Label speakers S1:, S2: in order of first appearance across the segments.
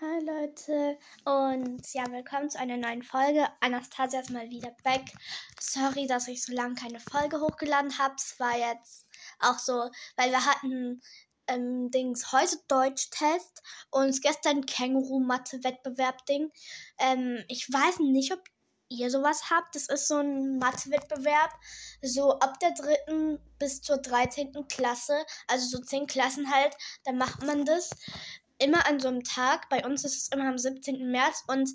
S1: Hi Leute und ja, willkommen zu einer neuen Folge. Anastasia ist mal wieder back. Sorry, dass ich so lange keine Folge hochgeladen habe. Es war jetzt auch so, weil wir hatten ähm, Dings heute Deutsch-Test und gestern Känguru-Mathe-Wettbewerb-Ding. Ähm, ich weiß nicht, ob ihr sowas habt. Das ist so ein Mathe-Wettbewerb, so ab der dritten bis zur 13. Klasse, also so zehn Klassen halt, da macht man das immer an so einem Tag. Bei uns ist es immer am 17. März und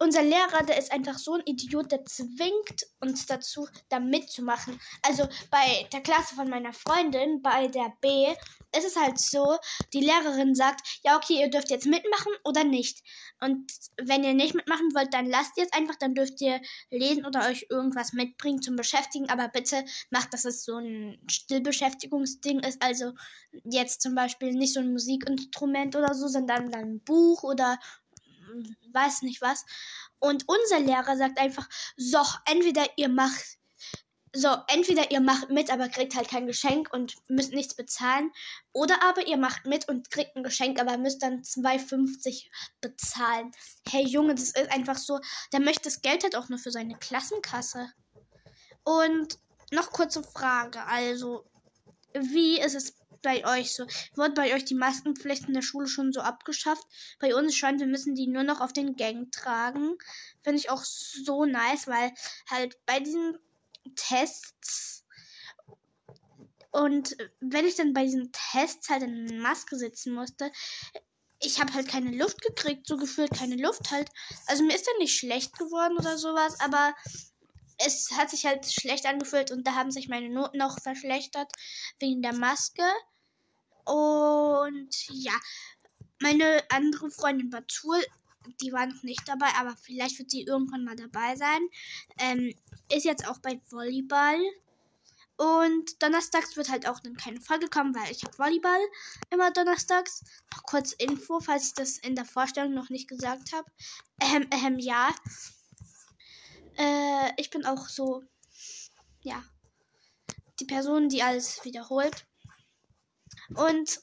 S1: unser Lehrer, der ist einfach so ein Idiot, der zwingt uns dazu, da mitzumachen. Also bei der Klasse von meiner Freundin, bei der B, ist es halt so, die Lehrerin sagt, ja, okay, ihr dürft jetzt mitmachen oder nicht. Und wenn ihr nicht mitmachen wollt, dann lasst ihr es einfach, dann dürft ihr lesen oder euch irgendwas mitbringen zum Beschäftigen. Aber bitte macht, dass es so ein Stillbeschäftigungsding ist. Also jetzt zum Beispiel nicht so ein Musikinstrument oder so, sondern dann ein Buch oder weiß nicht was. Und unser Lehrer sagt einfach, so, entweder ihr macht, so, entweder ihr macht mit, aber kriegt halt kein Geschenk und müsst nichts bezahlen. Oder aber ihr macht mit und kriegt ein Geschenk, aber müsst dann 2,50 bezahlen. Hey Junge, das ist einfach so, der möchte das Geld halt auch nur für seine Klassenkasse. Und noch kurze Frage, also, wie ist es bei euch so? Wird bei euch die Maskenpflicht in der Schule schon so abgeschafft? Bei uns scheint, wir müssen die nur noch auf den Gang tragen. Finde ich auch so nice, weil halt bei diesen Tests und wenn ich dann bei diesen Tests halt in Maske sitzen musste, ich habe halt keine Luft gekriegt, so gefühlt keine Luft halt. Also mir ist dann nicht schlecht geworden oder sowas, aber es hat sich halt schlecht angefühlt und da haben sich meine Noten auch verschlechtert wegen der Maske. Und ja, meine andere Freundin Batul, die war noch nicht dabei, aber vielleicht wird sie irgendwann mal dabei sein. Ähm, ist jetzt auch bei Volleyball. Und donnerstags wird halt auch dann keine Folge kommen, weil ich habe Volleyball immer donnerstags. Noch kurz Info, falls ich das in der Vorstellung noch nicht gesagt habe. Ähm, ähm, ja. Äh, ich bin auch so, ja, die Person, die alles wiederholt. Und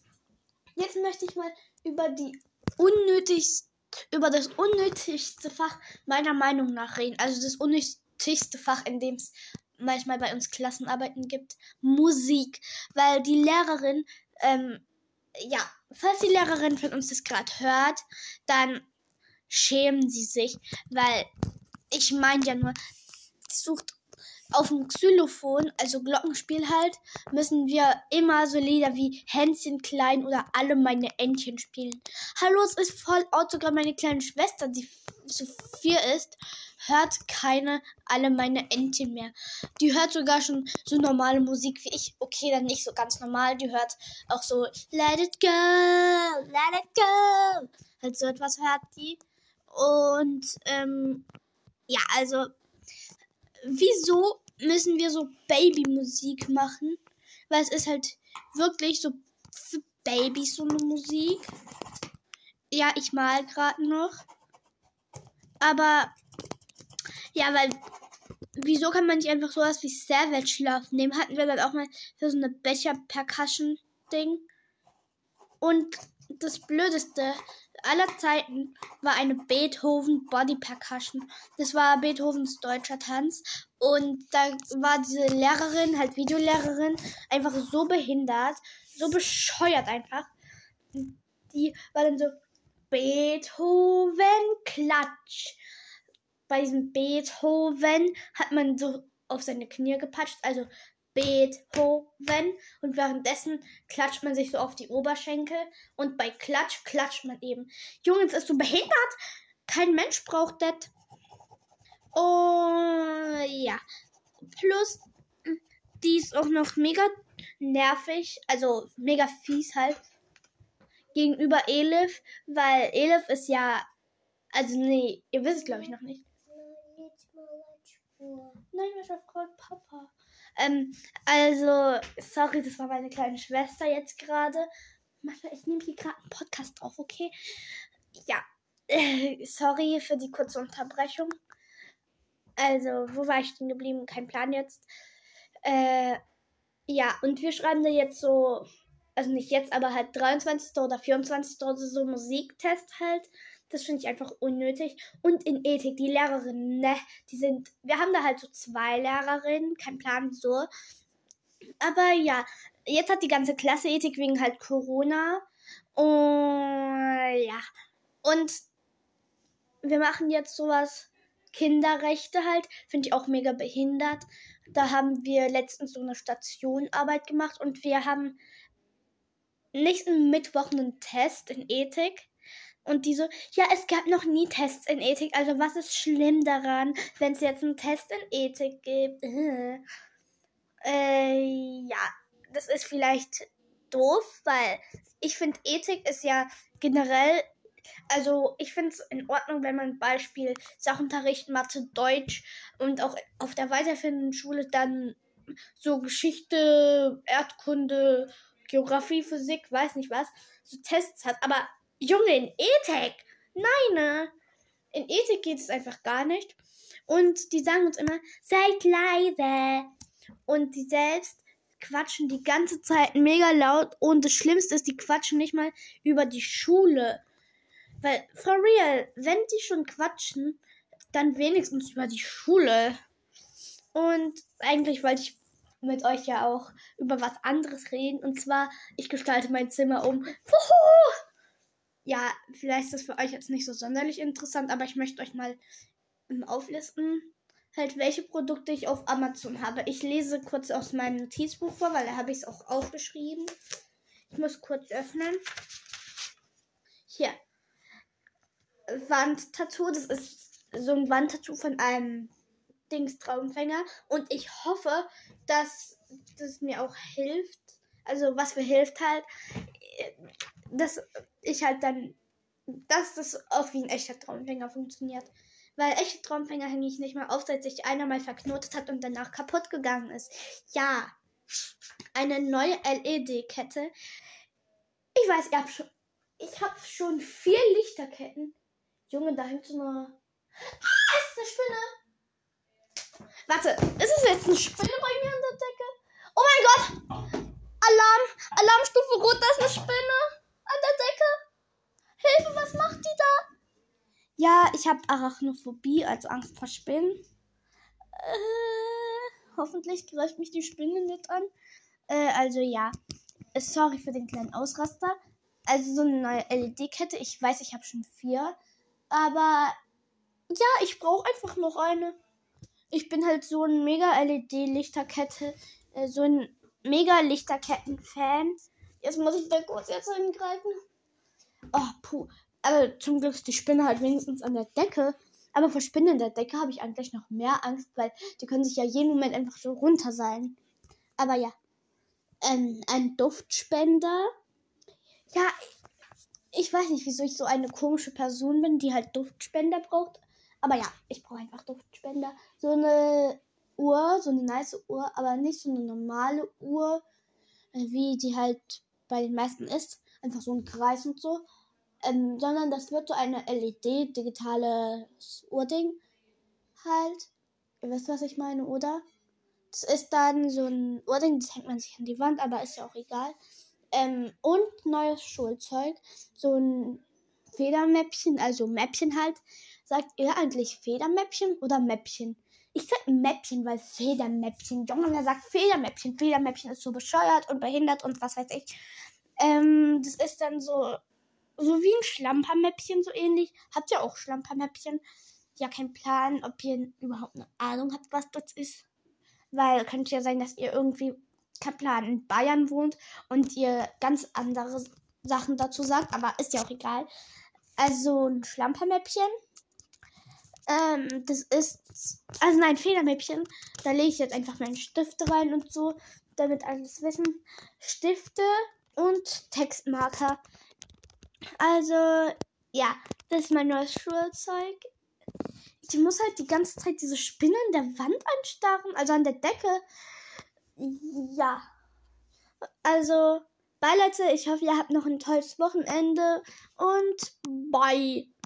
S1: jetzt möchte ich mal über die unnötigste, über das unnötigste Fach meiner Meinung nach reden. Also das unnötigste Fach, in dem es manchmal bei uns Klassenarbeiten gibt. Musik. Weil die Lehrerin, ähm, ja, falls die Lehrerin von uns das gerade hört, dann schämen sie sich, weil ich meine ja nur, sucht auf dem Xylophon, also Glockenspiel halt, müssen wir immer so Lieder wie Hänschen klein oder alle meine Entchen spielen. Hallo, es ist voll out, sogar meine kleine Schwester, die so vier ist, hört keine alle meine Entchen mehr. Die hört sogar schon so normale Musik wie ich. Okay, dann nicht so ganz normal. Die hört auch so Let it go, let it go. Halt so etwas hört die. Und ähm, ja, also wieso müssen wir so Babymusik machen? Weil es ist halt wirklich so für Babys so eine Musik. Ja, ich mal gerade noch. Aber ja, weil wieso kann man nicht einfach sowas wie Savage Love nehmen? Hatten wir dann auch mal für so eine Becher Percussion Ding. Und das Blödeste aller Zeiten war eine Beethoven Body Percussion. Das war Beethovens deutscher Tanz. Und da war diese Lehrerin, halt Videolehrerin, einfach so behindert, so bescheuert einfach. Die war dann so Beethoven Klatsch. Bei diesem Beethoven hat man so auf seine Knie gepatscht, also Beethoven und währenddessen klatscht man sich so auf die Oberschenkel und bei Klatsch klatscht man eben. Jungs, ist so behindert? Kein Mensch braucht das. Oh ja. Plus, die ist auch noch mega nervig, also mega fies halt gegenüber Elif, weil Elif ist ja, also nee, ihr wisst es glaube ich noch nicht. Nein, ich auf Papa. Ähm, also, sorry, das war meine kleine Schwester jetzt gerade. Ich nehme hier gerade einen Podcast drauf, okay? Ja, äh, sorry für die kurze Unterbrechung. Also, wo war ich denn geblieben? Kein Plan jetzt. Äh, ja, und wir schreiben da jetzt so also nicht jetzt, aber halt 23. oder 24. oder so Musiktest halt. Das finde ich einfach unnötig. Und in Ethik, die Lehrerinnen, ne, die sind, wir haben da halt so zwei Lehrerinnen, kein Plan so. Aber ja, jetzt hat die ganze Klasse Ethik wegen halt Corona. Und ja, und wir machen jetzt sowas Kinderrechte halt, finde ich auch mega behindert. Da haben wir letztens so eine Stationarbeit gemacht und wir haben nächsten Mittwoch einen Test in Ethik. Und die so, ja, es gab noch nie Tests in Ethik. Also was ist schlimm daran, wenn es jetzt einen Test in Ethik gibt? äh, ja, das ist vielleicht doof, weil ich finde, Ethik ist ja generell, also ich finde es in Ordnung, wenn man Beispiel Sachunterricht, Mathe, Deutsch und auch auf der weiterführenden Schule dann so Geschichte, Erdkunde, Geografie, Physik, weiß nicht was, so Tests hat. Aber Junge, in Ethik, nein, ne? In Ethik geht es einfach gar nicht. Und die sagen uns immer, seid leise. Und die selbst quatschen die ganze Zeit mega laut. Und das Schlimmste ist, die quatschen nicht mal über die Schule. Weil, for real, wenn die schon quatschen, dann wenigstens über die Schule. Und eigentlich wollte ich mit euch ja auch über was anderes reden. Und zwar, ich gestalte mein Zimmer um. Wuhu! Ja, vielleicht ist das für euch jetzt nicht so sonderlich interessant, aber ich möchte euch mal auflisten, halt welche Produkte ich auf Amazon habe. Ich lese kurz aus meinem Notizbuch vor, weil da habe ich es auch aufgeschrieben. Ich muss kurz öffnen. Hier. Wandtattoo, das ist so ein Wandtattoo von einem Dings Traumfänger und ich hoffe, dass das mir auch hilft. Also was mir hilft halt, dass ich halt dann, dass das auch wie ein echter Traumfänger funktioniert. Weil echte Traumfänger hänge ich nicht mal auf, seit sich einer mal verknotet hat und danach kaputt gegangen ist. Ja, eine neue LED-Kette. Ich weiß, ich habe schon, ich habe schon vier Lichterketten. Junge, da hängt so eine. Ah, ist eine Spinne! Warte, ist es jetzt eine Spinne bei mir an der Decke? Oh mein Gott! Alarm! Alarmstufe Rot, da ist eine Spinne an der Decke! Hilfe, da? Ja, ich habe Arachnophobie, also Angst vor Spinnen. Äh, hoffentlich greift mich die Spinne nicht an. Äh, also ja. Äh, sorry für den kleinen Ausraster. Also so eine neue LED-Kette. Ich weiß, ich habe schon vier. Aber ja, ich brauche einfach noch eine ich bin halt so ein mega LED-Lichterkette, äh, so ein mega Lichterketten-Fan. Jetzt muss ich da kurz jetzt hingreifen. Oh, puh. Aber zum Glück ist die Spinne halt wenigstens an der Decke. Aber vor Spinnen in der Decke habe ich eigentlich noch mehr Angst, weil die können sich ja jeden Moment einfach so runter sein. Aber ja. Ähm, ein Duftspender. Ja, ich weiß nicht, wieso ich so eine komische Person bin, die halt Duftspender braucht. Aber ja, ich brauche einfach Duftspender. So eine Uhr, so eine nice Uhr, aber nicht so eine normale Uhr, äh, wie die halt bei den meisten ist. Einfach so ein Kreis und so. Ähm, sondern das wird so eine LED, digitale Uhrding halt. Ihr wisst, was ich meine, oder? Das ist dann so ein Uhrding, das hängt man sich an die Wand, aber ist ja auch egal. Ähm, und neues Schulzeug. So ein Federmäppchen, also Mäppchen halt, Sagt ihr eigentlich Federmäppchen oder Mäppchen? Ich sag Mäppchen, weil Federmäppchen. Junge, wer sagt Federmäppchen? Federmäppchen ist so bescheuert und behindert und was weiß ich. Ähm, das ist dann so, so wie ein Schlampermäppchen, so ähnlich. Habt ihr auch Schlampermäppchen? Ja, kein Plan, ob ihr überhaupt eine Ahnung habt, was das ist. Weil könnte ja sein, dass ihr irgendwie, kein Plan, in Bayern wohnt und ihr ganz andere Sachen dazu sagt, aber ist ja auch egal. Also ein Schlampermäppchen ähm, das ist. Also nein, Federmäppchen. Da lege ich jetzt einfach meine Stifte rein und so, damit alles wissen. Stifte und Textmarker. Also, ja, das ist mein neues Schulzeug. Ich muss halt die ganze Zeit diese Spinne an der Wand anstarren, also an der Decke. Ja. Also, bye Leute, ich hoffe, ihr habt noch ein tolles Wochenende und bye.